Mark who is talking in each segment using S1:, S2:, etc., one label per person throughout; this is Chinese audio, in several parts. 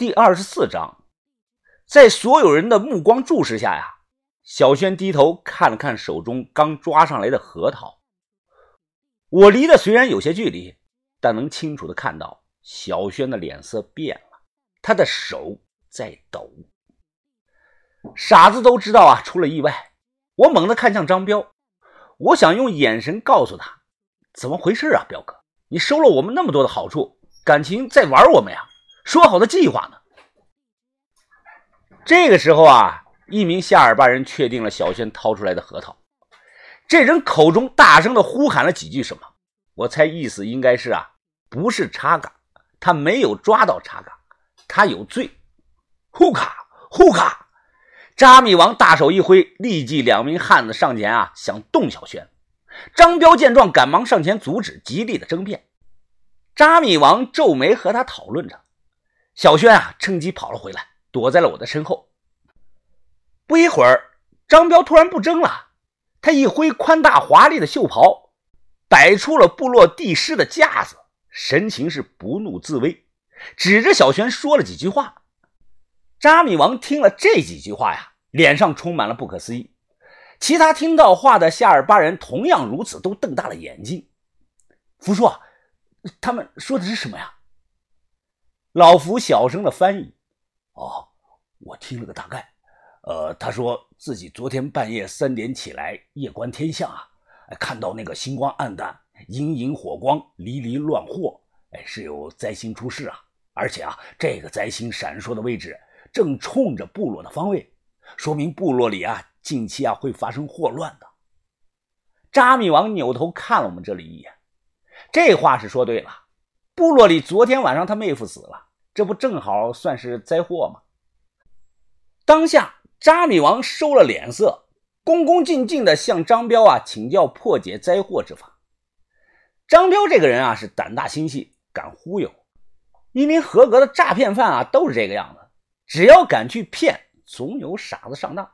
S1: 第二十四章，在所有人的目光注视下呀，小轩低头看了看手中刚抓上来的核桃。我离得虽然有些距离，但能清楚的看到小轩的脸色变了，他的手在抖。傻子都知道啊，出了意外。我猛地看向张彪，我想用眼神告诉他，怎么回事啊，彪哥，你收了我们那么多的好处，感情在玩我们呀？说好的计划呢？这个时候啊，一名夏尔巴人确定了小轩掏出来的核桃，这人口中大声的呼喊了几句什么，我猜意思应该是啊，不是查嘎，他没有抓到查嘎，他有罪。呼卡呼卡。扎米王大手一挥，立即两名汉子上前啊，想动小轩。张彪见状，赶忙上前阻止，极力的争辩。扎米王皱眉和他讨论着。小轩啊，趁机跑了回来，躲在了我的身后。不一会儿，张彪突然不争了，他一挥宽大华丽的袖袍，摆出了部落帝师的架子，神情是不怒自威，指着小轩说了几句话。扎米王听了这几句话呀。脸上充满了不可思议，其他听到话的夏尔巴人同样如此，都瞪大了眼睛。福叔，他们说的是什么呀？老福小声的翻译：“哦，我听了个大概。呃，他说自己昨天半夜三点起来夜观天象啊，看到那个星光暗淡，隐隐火光，离离乱惑，哎，是有灾星出世啊！而且啊，这个灾星闪烁的位置正冲着部落的方位。”说明部落里啊，近期啊会发生祸乱的。扎米王扭头看了我们这里一眼，这话是说对了。部落里昨天晚上他妹夫死了，这不正好算是灾祸吗？当下，扎米王收了脸色，恭恭敬敬地向张彪啊请教破解灾祸之法。张彪这个人啊是胆大心细，敢忽悠。一名合格的诈骗犯啊都是这个样子，只要敢去骗。总有傻子上当，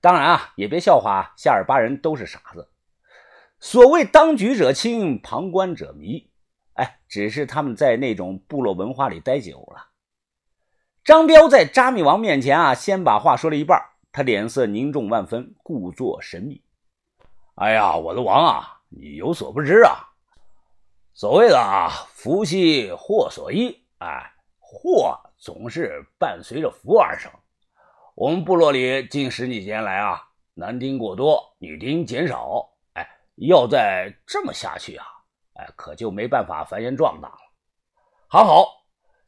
S1: 当然啊，也别笑话夏尔巴人都是傻子。所谓当局者清，旁观者迷，哎，只是他们在那种部落文化里待久了。张彪在扎米王面前啊，先把话说了一半，他脸色凝重万分，故作神秘。哎呀，我的王啊，你有所不知啊，所谓的啊，福兮祸所依，哎，祸总是伴随着福而生。我们部落里近十几年来啊，男丁过多，女丁减少。哎，要再这么下去啊，哎，可就没办法繁衍壮大了。还好，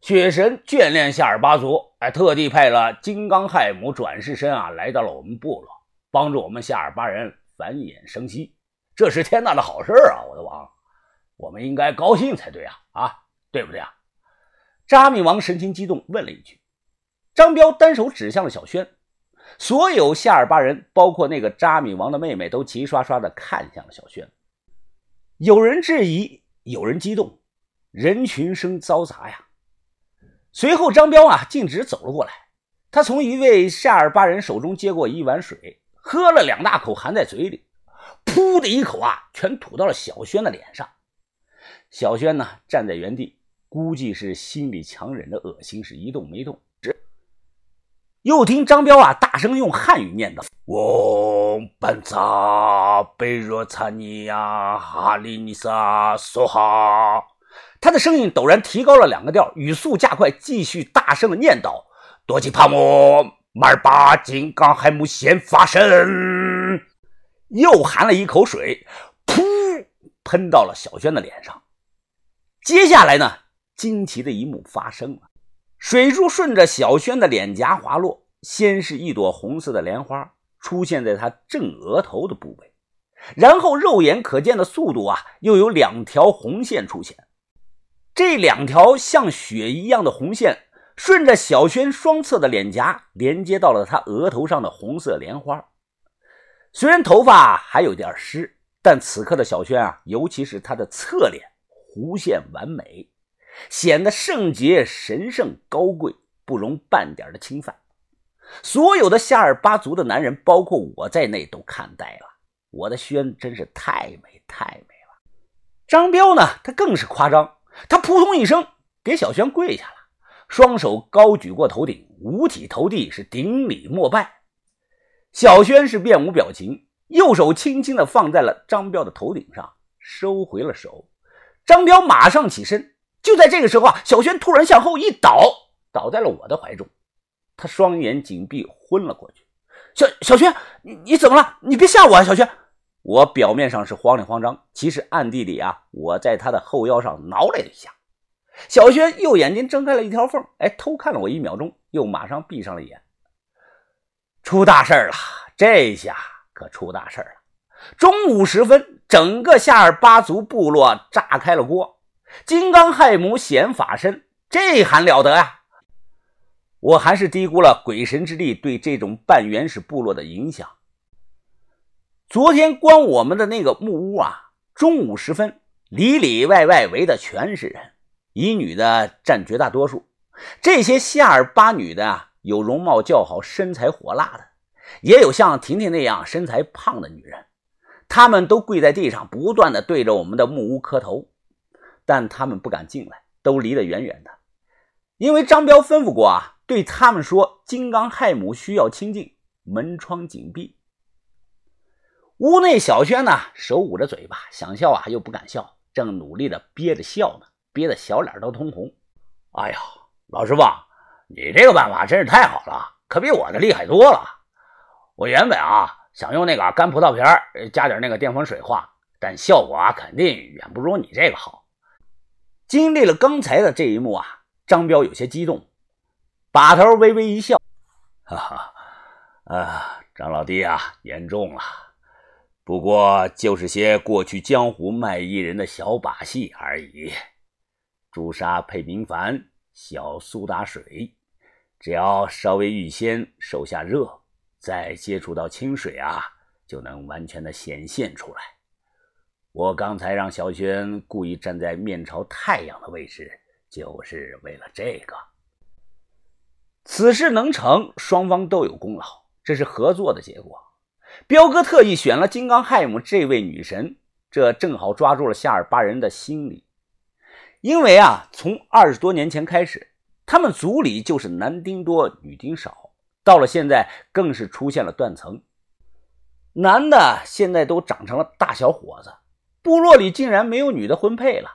S1: 雪神眷恋夏尔巴族，哎，特地派了金刚亥母转世身啊，来到了我们部落，帮助我们夏尔巴人繁衍生息。这是天大的好事啊，我的王，我们应该高兴才对啊！啊，对不对啊？扎米王神情激动，问了一句。张彪单手指向了小轩，所有夏尔巴人，包括那个扎米王的妹妹，都齐刷刷的看向了小轩。有人质疑，有人激动，人群声嘈杂呀。随后，张彪啊径直走了过来，他从一位夏尔巴人手中接过一碗水，喝了两大口，含在嘴里，噗的一口啊，全吐到了小轩的脸上。小轩呢，站在原地，估计是心里强忍着恶心，是一动没动。又听张彪啊，大声用汉语念叨：“嗡班扎贝若查尼亚哈利尼萨梭哈。”他的声音陡然提高了两个调，语速加快，继续大声的念叨：“多吉帕姆马尔巴金刚海姆先发身。”又含了一口水，噗，喷到了小轩的脸上。接下来呢，惊奇的一幕发生了。水珠顺着小轩的脸颊滑落，先是一朵红色的莲花出现在他正额头的部位，然后肉眼可见的速度啊，又有两条红线出现。这两条像血一样的红线顺着小轩双侧的脸颊连接到了他额头上的红色莲花。虽然头发还有点湿，但此刻的小轩啊，尤其是他的侧脸，弧线完美。显得圣洁、神圣、高贵，不容半点的侵犯。所有的夏尔巴族的男人，包括我在内，都看呆了。我的轩真是太美，太美了。张彪呢？他更是夸张，他扑通一声给小轩跪下了，双手高举过头顶，五体投地，是顶礼膜拜。小轩是面无表情，右手轻轻的放在了张彪的头顶上，收回了手。张彪马上起身，就在这个时候啊，小轩突然向后一倒，倒在了我的怀中，他双眼紧闭，昏了过去。小小轩，你你怎么了？你别吓我啊，小轩！我表面上是慌里慌张，其实暗地里啊，我在他的后腰上挠了一下。小轩右眼睛睁开了一条缝，哎，偷看了我一秒钟，又马上闭上了眼。出大事了！这下可出大事了。中午时分，整个夏尔巴族部落炸开了锅。金刚亥母显法身，这还了得呀！我还是低估了鬼神之力对这种半原始部落的影响。昨天关我们的那个木屋啊，中午时分，里里外外围的全是人。以女的占绝大多数，这些夏尔巴女的啊，有容貌较好、身材火辣的，也有像婷婷那样身材胖的女人。她们都跪在地上，不断的对着我们的木屋磕头，但他们不敢进来，都离得远远的。因为张彪吩咐过啊，对他们说：“金刚亥母需要清净，门窗紧闭。”屋内小轩呢，手捂着嘴巴，想笑啊又不敢笑，正努力的憋着笑呢。憋得小脸都通红。哎呀，老师傅，你这个办法真是太好了，可比我的厉害多了。我原本啊想用那个干葡萄皮儿加点那个淀粉水化，但效果啊肯定远不如你这个好。经历了刚才的这一幕啊，张彪有些激动，把头微微一笑，哈哈，啊，张老弟啊，言重了。不过就是些过去江湖卖艺人的小把戏而已。朱砂配明矾，小苏打水，只要稍微预先受下热，再接触到清水啊，就能完全的显现出来。我刚才让小轩故意站在面朝太阳的位置，就是为了这个。此事能成，双方都有功劳，这是合作的结果。彪哥特意选了金刚亥姆这位女神，这正好抓住了夏尔巴人的心理。因为啊，从二十多年前开始，他们族里就是男丁多，女丁少，到了现在更是出现了断层，男的现在都长成了大小伙子，部落里竟然没有女的婚配了。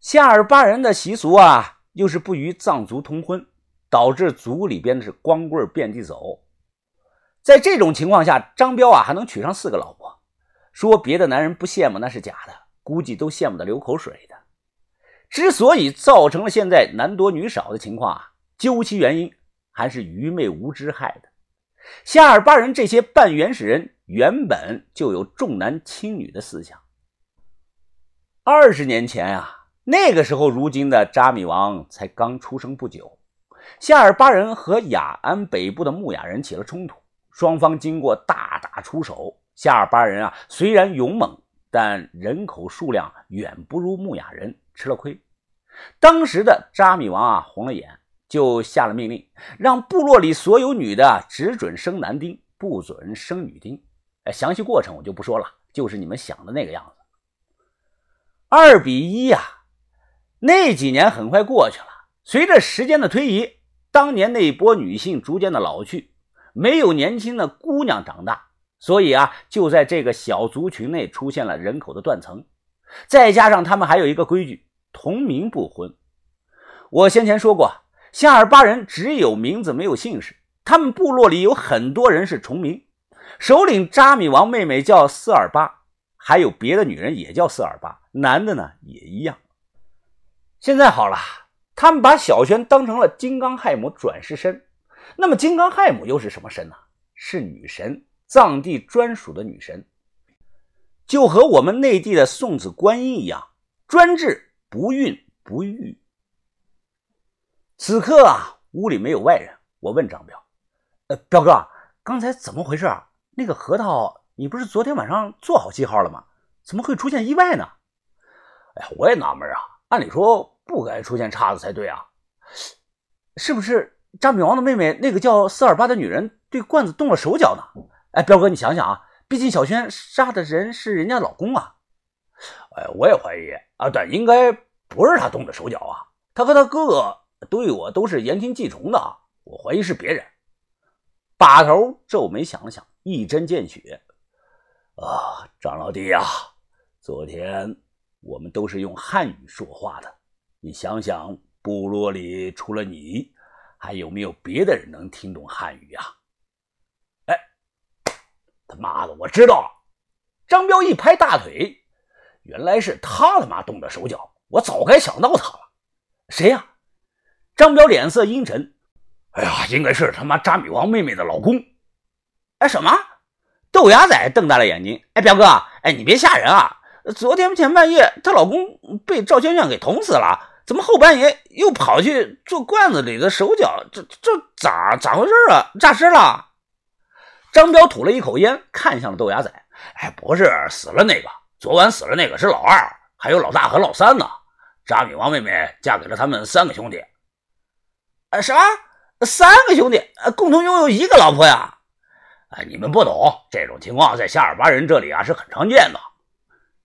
S1: 夏尔巴人的习俗啊，又是不与藏族通婚，导致族里边的是光棍遍地走。在这种情况下，张彪啊还能娶上四个老婆，说别的男人不羡慕那是假的，估计都羡慕的流口水的。之所以造成了现在男多女少的情况啊，究其原因还是愚昧无知害的。夏尔巴人这些半原始人原本就有重男轻女的思想。二十年前啊，那个时候如今的扎米王才刚出生不久，夏尔巴人和雅安北部的牧雅人起了冲突，双方经过大打出手。夏尔巴人啊，虽然勇猛，但人口数量远不如牧雅人。吃了亏，当时的扎米王啊红了眼，就下了命令，让部落里所有女的只准生男丁，不准生女丁。哎，详细过程我就不说了，就是你们想的那个样子。二比一呀，那几年很快过去了。随着时间的推移，当年那波女性逐渐的老去，没有年轻的姑娘长大，所以啊，就在这个小族群内出现了人口的断层。再加上他们还有一个规矩。同名不婚。我先前说过，夏尔巴人只有名字没有姓氏。他们部落里有很多人是重名，首领扎米王妹妹叫斯尔巴，还有别的女人也叫四二八，男的呢也一样。现在好了，他们把小轩当成了金刚亥母转世身。那么金刚亥母又是什么身呢？是女神，藏地专属的女神，就和我们内地的送子观音一样，专治。不孕不育。此刻啊，屋里没有外人。我问张彪：“呃，彪哥，刚才怎么回事啊？那个核桃，你不是昨天晚上做好记号了吗？怎么会出现意外呢？”哎呀，我也纳闷啊。按理说不该出现岔子才对啊。是不是张炳王的妹妹那个叫四二八的女人对罐子动了手脚呢？哎，彪哥，你想想啊，毕竟小轩杀的人是人家老公啊。哎，我也怀疑啊，但应该不是他动的手脚啊。他和他哥哥对我都是言听计从的啊，我怀疑是别人。把头皱眉想了想，一针见血：“啊，张老弟呀，昨天我们都是用汉语说话的，你想想，部落里除了你，还有没有别的人能听懂汉语啊？”哎，他妈的，我知道了！张彪一拍大腿，原来是他他妈动的手脚，我早该想到他了。谁呀？张彪脸色阴沉。哎呀，应该是他妈扎米王妹妹的老公。哎，什么？豆芽仔瞪大了眼睛。哎，表哥，哎，你别吓人啊！昨天前半夜，她老公被赵娟娟给捅死了，怎么后半夜又跑去做罐子里的手脚？这这咋咋回事啊？诈尸了？张彪吐了一口烟，看向了豆芽仔。哎，不是死了那个，昨晚死了那个是老二，还有老大和老三呢。扎米王妹妹嫁给了他们三个兄弟。啊，什么？三个兄弟，共同拥有一个老婆呀！哎，你们不懂这种情况，在夏尔巴人这里啊是很常见的。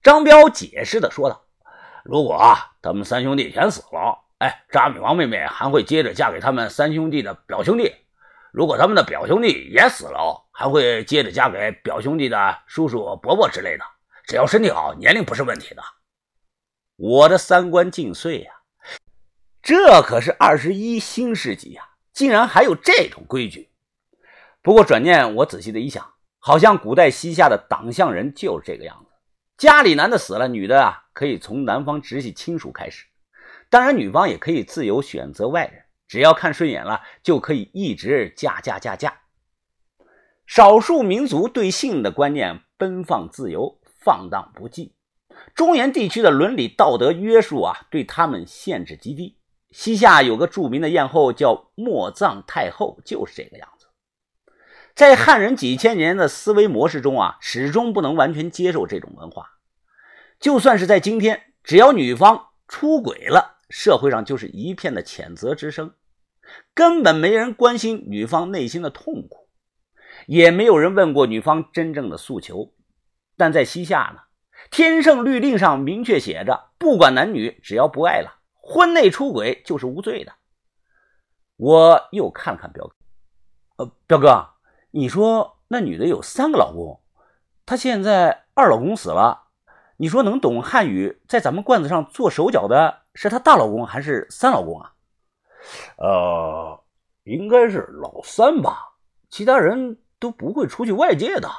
S1: 张彪解释的说道：“如果啊，他们三兄弟全死了，哎，扎米王妹妹还会接着嫁给他们三兄弟的表兄弟；如果他们的表兄弟也死了，还会接着嫁给表兄弟的叔叔、伯伯之类的。只要身体好，年龄不是问题的。”我的三观尽碎呀！这可是二十一新世纪呀！竟然还有这种规矩！不过转念我仔细的一想，好像古代西夏的党项人就是这个样子。家里男的死了，女的啊可以从男方直系亲属开始，当然女方也可以自由选择外人，只要看顺眼了就可以一直嫁嫁嫁嫁。少数民族对性的观念奔放自由、放荡不羁，中原地区的伦理道德约束啊对他们限制极低。西夏有个著名的艳后叫莫藏太后，就是这个样子。在汉人几千年的思维模式中啊，始终不能完全接受这种文化。就算是在今天，只要女方出轨了，社会上就是一片的谴责之声，根本没人关心女方内心的痛苦，也没有人问过女方真正的诉求。但在西夏呢，天圣律令上明确写着，不管男女，只要不爱了。婚内出轨就是无罪的。我又看了看表哥，呃，表哥，你说那女的有三个老公，她现在二老公死了，你说能懂汉语，在咱们罐子上做手脚的是她大老公还是三老公啊？呃，应该是老三吧，其他人都不会出去外界的。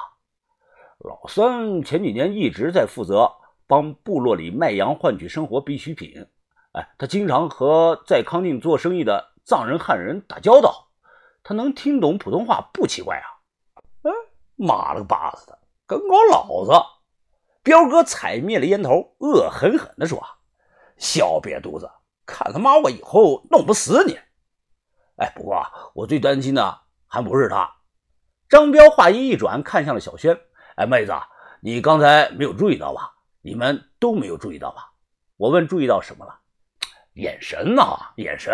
S1: 老三前几年一直在负责帮部落里卖羊换取生活必需品。哎，他经常和在康定做生意的藏人、汉人打交道，他能听懂普通话不奇怪啊。哎，妈了个巴子的，跟搞老子！彪哥踩灭了烟头，恶狠狠地说：“小瘪犊子，看他妈我以后弄不死你！”哎，不过我最担心的还不是他。张彪话音一转，看向了小轩：“哎，妹子，你刚才没有注意到吧？你们都没有注意到吧？我问注意到什么了？”眼神呐，眼神！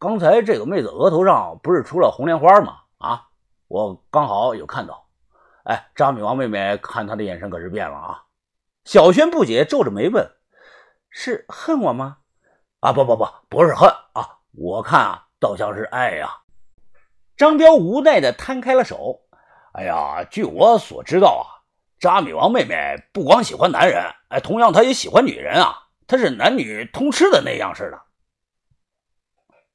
S1: 刚才这个妹子额头上不是出了红莲花吗？啊，我刚好有看到。哎，扎米王妹妹看她的眼神可是变了啊！小轩不解，皱着眉问：“是恨我吗？”啊，不不不，不是恨啊，我看啊，倒像是爱呀。张彪无奈的摊开了手。哎呀，据我所知道啊，扎米王妹妹不光喜欢男人，哎，同样她也喜欢女人啊。她是男女通吃的那样似的，